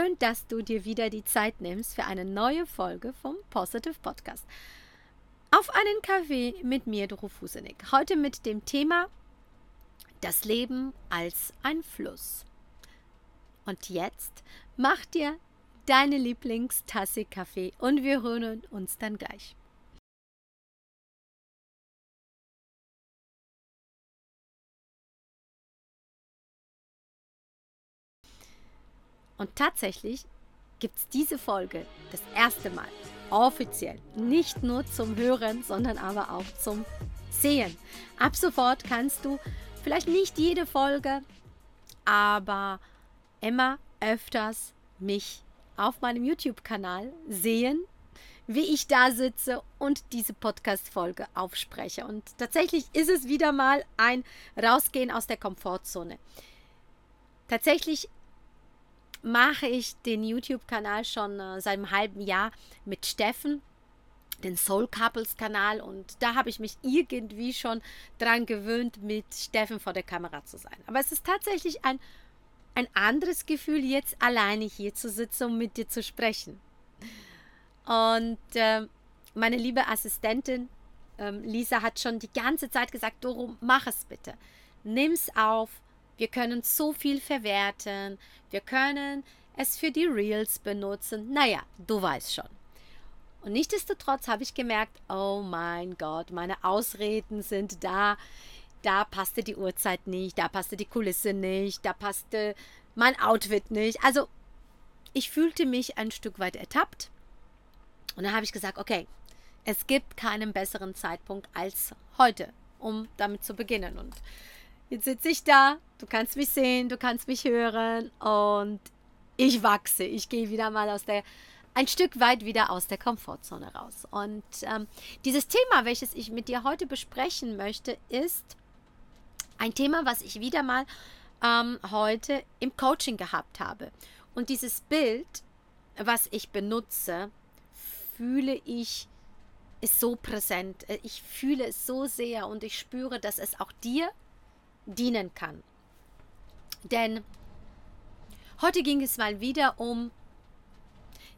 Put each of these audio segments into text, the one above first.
Schön, dass du dir wieder die Zeit nimmst für eine neue Folge vom Positive Podcast. Auf einen Kaffee mit mir, Doro Fusenik. Heute mit dem Thema Das Leben als ein Fluss. Und jetzt mach dir deine Lieblingstasse Kaffee und wir hören uns dann gleich. Und tatsächlich gibt es diese Folge das erste Mal offiziell nicht nur zum Hören, sondern aber auch zum Sehen. Ab sofort kannst du vielleicht nicht jede Folge, aber immer öfters mich auf meinem YouTube-Kanal sehen, wie ich da sitze und diese Podcast-Folge aufspreche. Und tatsächlich ist es wieder mal ein Rausgehen aus der Komfortzone. Tatsächlich mache ich den YouTube-Kanal schon äh, seit einem halben Jahr mit Steffen, den Soul Couples Kanal und da habe ich mich irgendwie schon dran gewöhnt, mit Steffen vor der Kamera zu sein. Aber es ist tatsächlich ein, ein anderes Gefühl, jetzt alleine hier zu sitzen und mit dir zu sprechen. Und äh, meine liebe Assistentin ähm, Lisa hat schon die ganze Zeit gesagt, Doro, mach es bitte. Nimm's auf, wir können so viel verwerten. Wir können es für die Reels benutzen. Naja, du weißt schon. Und nichtsdestotrotz habe ich gemerkt, oh mein Gott, meine Ausreden sind da. Da passte die Uhrzeit nicht, da passte die Kulisse nicht, da passte mein Outfit nicht. Also ich fühlte mich ein Stück weit ertappt. Und dann habe ich gesagt, okay, es gibt keinen besseren Zeitpunkt als heute, um damit zu beginnen. Und Jetzt sitze ich da, du kannst mich sehen, du kannst mich hören und ich wachse. Ich gehe wieder mal aus der, ein Stück weit wieder aus der Komfortzone raus. Und ähm, dieses Thema, welches ich mit dir heute besprechen möchte, ist ein Thema, was ich wieder mal ähm, heute im Coaching gehabt habe. Und dieses Bild, was ich benutze, fühle ich ist so präsent. Ich fühle es so sehr und ich spüre, dass es auch dir dienen kann. Denn heute ging es mal wieder um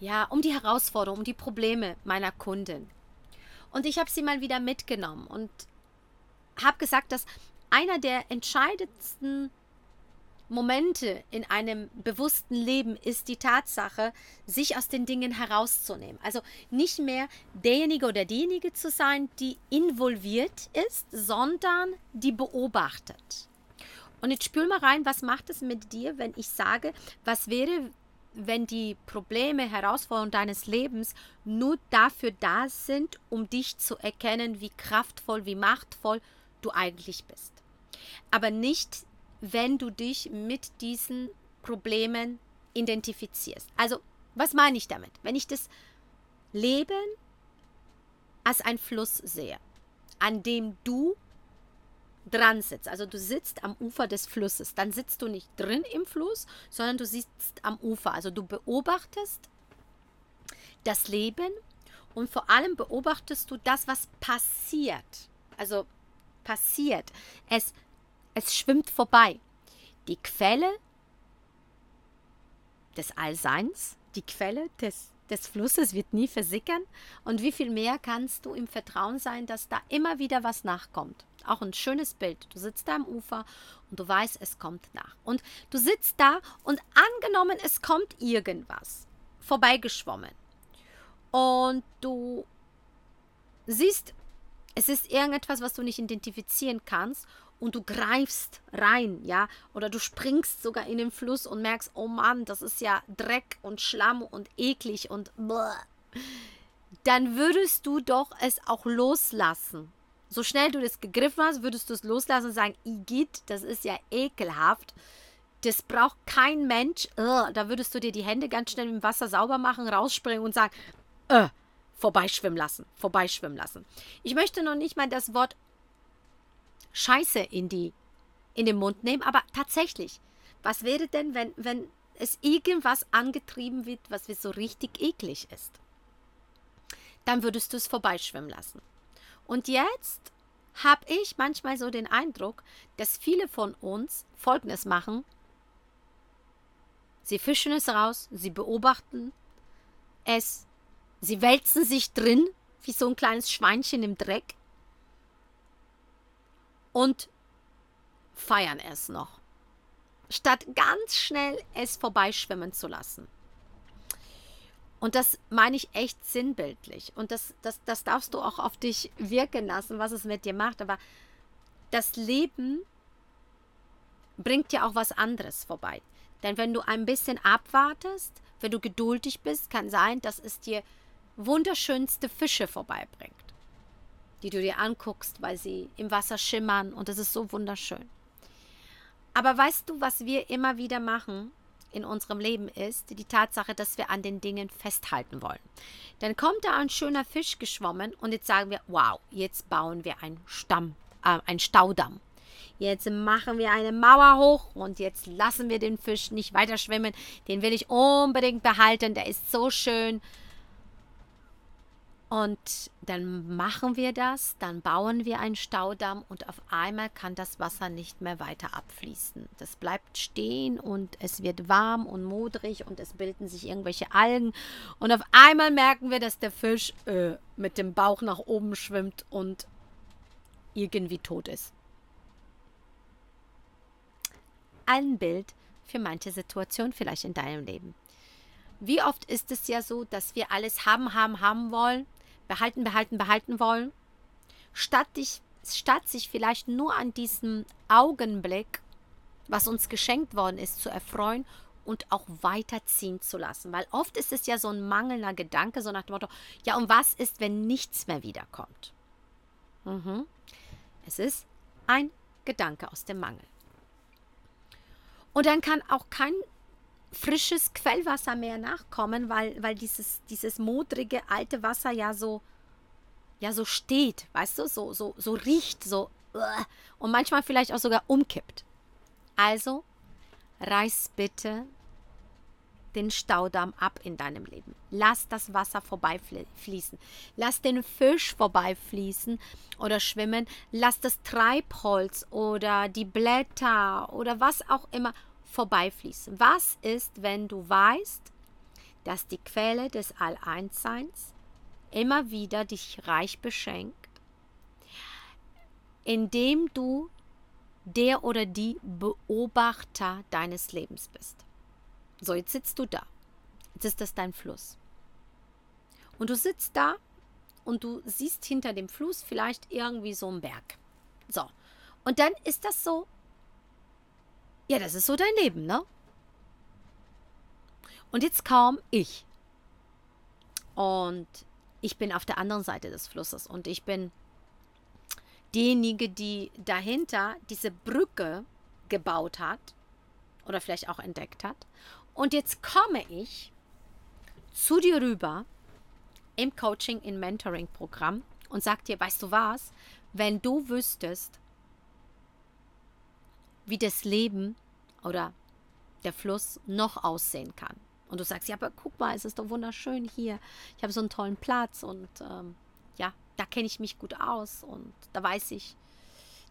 ja, um die Herausforderungen, um die Probleme meiner Kunden. Und ich habe sie mal wieder mitgenommen und habe gesagt, dass einer der entscheidendsten Momente in einem bewussten Leben ist die Tatsache, sich aus den Dingen herauszunehmen. Also nicht mehr derjenige oder diejenige zu sein, die involviert ist, sondern die beobachtet. Und jetzt spül mal rein, was macht es mit dir, wenn ich sage, was wäre, wenn die Probleme, Herausforderungen deines Lebens nur dafür da sind, um dich zu erkennen, wie kraftvoll, wie machtvoll du eigentlich bist. Aber nicht wenn du dich mit diesen Problemen identifizierst. Also, was meine ich damit? Wenn ich das Leben als ein Fluss sehe, an dem du dran sitzt, also du sitzt am Ufer des Flusses, dann sitzt du nicht drin im Fluss, sondern du sitzt am Ufer. Also du beobachtest das Leben und vor allem beobachtest du das, was passiert. Also passiert. Es es schwimmt vorbei. Die Quelle des Allseins, die Quelle des, des Flusses wird nie versickern. Und wie viel mehr kannst du im Vertrauen sein, dass da immer wieder was nachkommt? Auch ein schönes Bild. Du sitzt da am Ufer und du weißt, es kommt nach. Und du sitzt da und angenommen, es kommt irgendwas vorbeigeschwommen. Und du siehst, es ist irgendetwas, was du nicht identifizieren kannst und du greifst rein, ja, oder du springst sogar in den Fluss und merkst, oh Mann, das ist ja Dreck und Schlamm und eklig und bleh, dann würdest du doch es auch loslassen. So schnell du das gegriffen hast, würdest du es loslassen und sagen, Igitt, das ist ja ekelhaft. Das braucht kein Mensch. Ugh, da würdest du dir die Hände ganz schnell im Wasser sauber machen, rausspringen und sagen, äh, vorbeischwimmen lassen, vorbeischwimmen lassen. Ich möchte noch nicht mal das Wort Scheiße in, die, in den Mund nehmen. Aber tatsächlich, was wäre denn, wenn, wenn es irgendwas angetrieben wird, was so richtig eklig ist? Dann würdest du es vorbeischwimmen lassen. Und jetzt habe ich manchmal so den Eindruck, dass viele von uns Folgendes machen. Sie fischen es raus, sie beobachten es, sie wälzen sich drin, wie so ein kleines Schweinchen im Dreck und feiern es noch, statt ganz schnell es vorbeischwimmen zu lassen. Und das meine ich echt sinnbildlich. Und das, das, das darfst du auch auf dich wirken lassen, was es mit dir macht. Aber das Leben bringt dir auch was anderes vorbei. Denn wenn du ein bisschen abwartest, wenn du geduldig bist, kann sein, dass es dir wunderschönste Fische vorbeibringt, die du dir anguckst, weil sie im Wasser schimmern und es ist so wunderschön. Aber weißt du, was wir immer wieder machen in unserem Leben ist, die Tatsache, dass wir an den Dingen festhalten wollen. Dann kommt da ein schöner Fisch geschwommen und jetzt sagen wir, wow, jetzt bauen wir einen Stamm, äh, einen Staudamm. Jetzt machen wir eine Mauer hoch und jetzt lassen wir den Fisch nicht weiter schwimmen. Den will ich unbedingt behalten. Der ist so schön. Und dann machen wir das, dann bauen wir einen Staudamm und auf einmal kann das Wasser nicht mehr weiter abfließen. Das bleibt stehen und es wird warm und modrig und es bilden sich irgendwelche Algen. Und auf einmal merken wir, dass der Fisch äh, mit dem Bauch nach oben schwimmt und irgendwie tot ist. Ein Bild für manche Situation vielleicht in deinem Leben. Wie oft ist es ja so, dass wir alles haben, haben, haben wollen behalten, behalten, behalten wollen, statt, dich, statt sich vielleicht nur an diesem Augenblick, was uns geschenkt worden ist, zu erfreuen und auch weiterziehen zu lassen. Weil oft ist es ja so ein mangelnder Gedanke, so nach dem Motto, ja, und was ist, wenn nichts mehr wiederkommt? Mhm. Es ist ein Gedanke aus dem Mangel. Und dann kann auch kein frisches Quellwasser mehr nachkommen, weil, weil dieses, dieses modrige alte Wasser ja so, ja so steht, weißt du, so, so, so riecht, so und manchmal vielleicht auch sogar umkippt. Also reiß bitte den Staudamm ab in deinem Leben. Lass das Wasser vorbeifließen. Lass den Fisch vorbeifließen oder schwimmen. Lass das Treibholz oder die Blätter oder was auch immer vorbeifließen. Was ist, wenn du weißt, dass die Quelle des All-Eins-Seins immer wieder dich reich beschenkt, indem du der oder die Beobachter deines Lebens bist. So, jetzt sitzt du da. Jetzt ist das dein Fluss. Und du sitzt da und du siehst hinter dem Fluss vielleicht irgendwie so einen Berg. So. Und dann ist das so ja, das ist so dein Leben, ne? Und jetzt kam ich. Und ich bin auf der anderen Seite des Flusses und ich bin diejenige, die dahinter diese Brücke gebaut hat oder vielleicht auch entdeckt hat. Und jetzt komme ich zu dir rüber im Coaching, im Mentoring-Programm und sag dir, weißt du was, wenn du wüsstest, wie das Leben oder der Fluss noch aussehen kann. Und du sagst, ja, aber guck mal, es ist doch wunderschön hier. Ich habe so einen tollen Platz und ähm, ja, da kenne ich mich gut aus und da weiß ich,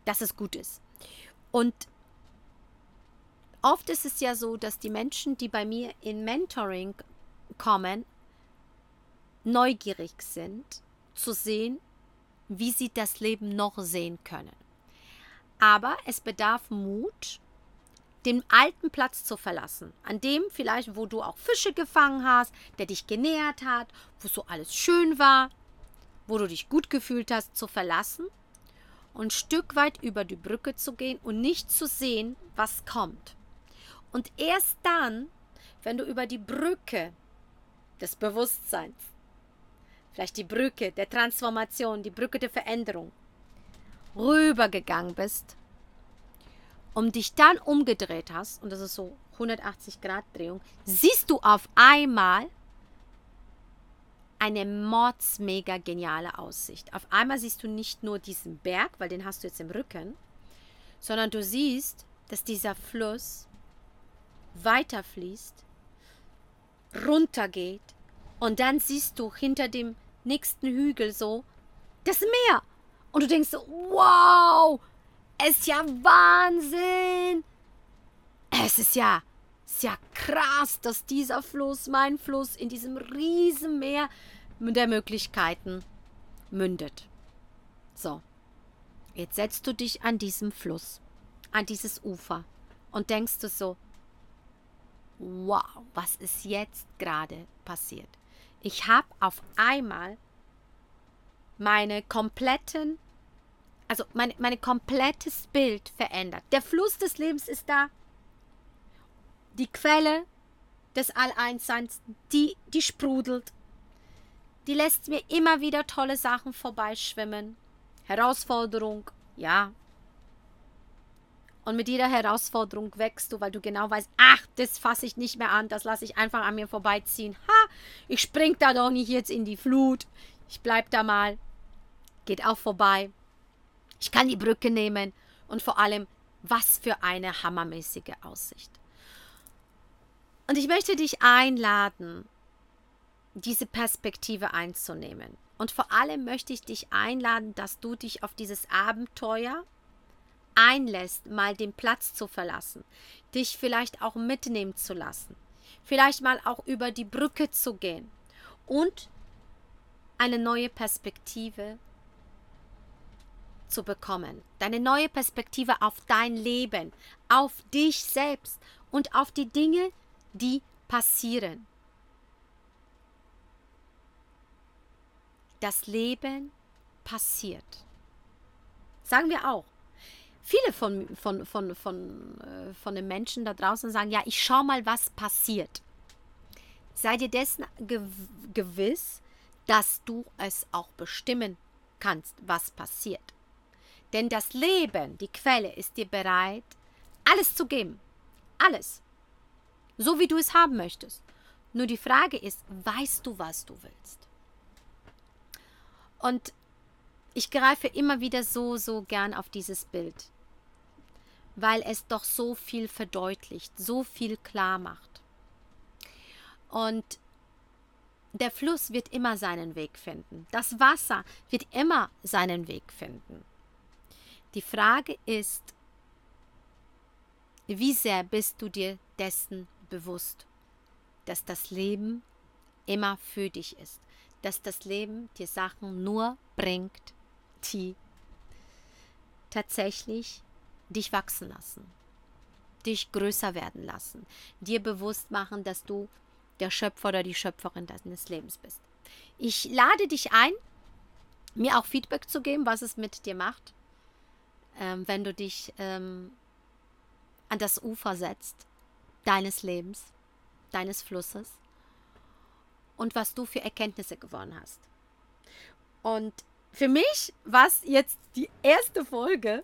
dass es gut ist. Und oft ist es ja so, dass die Menschen, die bei mir in Mentoring kommen, neugierig sind zu sehen, wie sie das Leben noch sehen können. Aber es bedarf Mut, den alten Platz zu verlassen, an dem vielleicht, wo du auch Fische gefangen hast, der dich genährt hat, wo so alles schön war, wo du dich gut gefühlt hast, zu verlassen und ein Stück weit über die Brücke zu gehen und nicht zu sehen, was kommt. Und erst dann, wenn du über die Brücke des Bewusstseins, vielleicht die Brücke der Transformation, die Brücke der Veränderung, rübergegangen bist, und dich dann umgedreht hast, und das ist so 180 Grad Drehung, siehst du auf einmal eine mordsmega geniale Aussicht. Auf einmal siehst du nicht nur diesen Berg, weil den hast du jetzt im Rücken, sondern du siehst, dass dieser Fluss weiterfließt, runtergeht und dann siehst du hinter dem nächsten Hügel so das Meer. Und du denkst so, wow, ist ja Wahnsinn. Es ist ja ist ja krass, dass dieser Fluss, mein Fluss, in diesem riesen Meer der Möglichkeiten mündet. So, jetzt setzt du dich an diesem Fluss, an dieses Ufer und denkst du so, wow, was ist jetzt gerade passiert? Ich habe auf einmal meine kompletten, also mein, mein komplettes Bild verändert. Der Fluss des Lebens ist da. Die Quelle des All-Einsseins, die, die sprudelt. Die lässt mir immer wieder tolle Sachen vorbeischwimmen. Herausforderung, ja, und mit jeder Herausforderung wächst du, weil du genau weißt, ach, das fasse ich nicht mehr an, das lasse ich einfach an mir vorbeiziehen. Ha, ich spring da doch nicht jetzt in die Flut. Ich bleib da mal. Geht auch vorbei. Ich kann die Brücke nehmen. Und vor allem, was für eine hammermäßige Aussicht. Und ich möchte dich einladen, diese Perspektive einzunehmen. Und vor allem möchte ich dich einladen, dass du dich auf dieses Abenteuer einlässt, mal den Platz zu verlassen, dich vielleicht auch mitnehmen zu lassen, vielleicht mal auch über die Brücke zu gehen und eine neue Perspektive zu bekommen. Deine neue Perspektive auf dein Leben, auf dich selbst und auf die Dinge, die passieren. Das Leben passiert. Sagen wir auch viele von, von, von, von, äh, von den Menschen da draußen sagen, ja, ich schau mal, was passiert. Sei dir dessen gewiss, dass du es auch bestimmen kannst, was passiert. Denn das Leben, die Quelle, ist dir bereit, alles zu geben. Alles. So wie du es haben möchtest. Nur die Frage ist, weißt du, was du willst? Und ich greife immer wieder so, so gern auf dieses Bild weil es doch so viel verdeutlicht, so viel klar macht. Und der Fluss wird immer seinen Weg finden. Das Wasser wird immer seinen Weg finden. Die Frage ist, wie sehr bist du dir dessen bewusst, dass das Leben immer für dich ist, dass das Leben dir Sachen nur bringt, die tatsächlich dich wachsen lassen, dich größer werden lassen, dir bewusst machen, dass du der Schöpfer oder die Schöpferin deines Lebens bist. Ich lade dich ein, mir auch Feedback zu geben, was es mit dir macht, ähm, wenn du dich ähm, an das Ufer setzt deines Lebens, deines Flusses und was du für Erkenntnisse gewonnen hast. Und für mich war es jetzt die erste Folge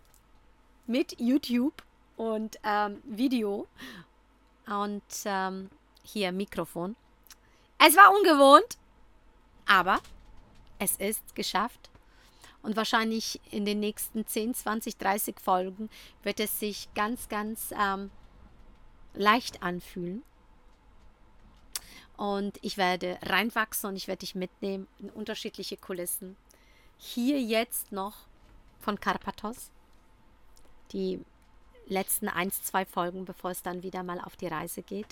mit YouTube und ähm, Video und ähm, hier Mikrofon. Es war ungewohnt, aber es ist geschafft. Und wahrscheinlich in den nächsten 10, 20, 30 Folgen wird es sich ganz, ganz ähm, leicht anfühlen. Und ich werde reinwachsen und ich werde dich mitnehmen in unterschiedliche Kulissen. Hier jetzt noch von Karpathos die letzten eins, zwei Folgen, bevor es dann wieder mal auf die Reise geht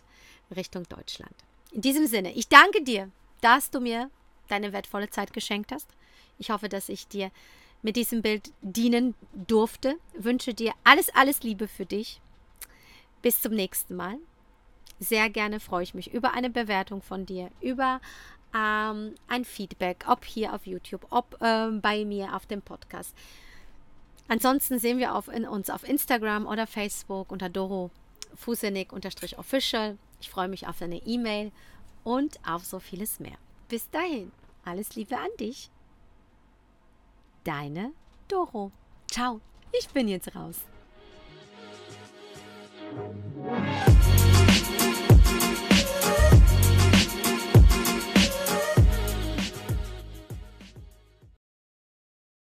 Richtung Deutschland. In diesem Sinne, ich danke dir, dass du mir deine wertvolle Zeit geschenkt hast. Ich hoffe, dass ich dir mit diesem Bild dienen durfte. Wünsche dir alles, alles Liebe für dich. Bis zum nächsten Mal. Sehr gerne freue ich mich über eine Bewertung von dir, über ähm, ein Feedback, ob hier auf YouTube, ob ähm, bei mir auf dem Podcast. Ansonsten sehen wir auf, in, uns auf Instagram oder Facebook unter Doro Fusenik-official. Ich freue mich auf deine E-Mail und auf so vieles mehr. Bis dahin, alles Liebe an dich. Deine Doro. Ciao, ich bin jetzt raus.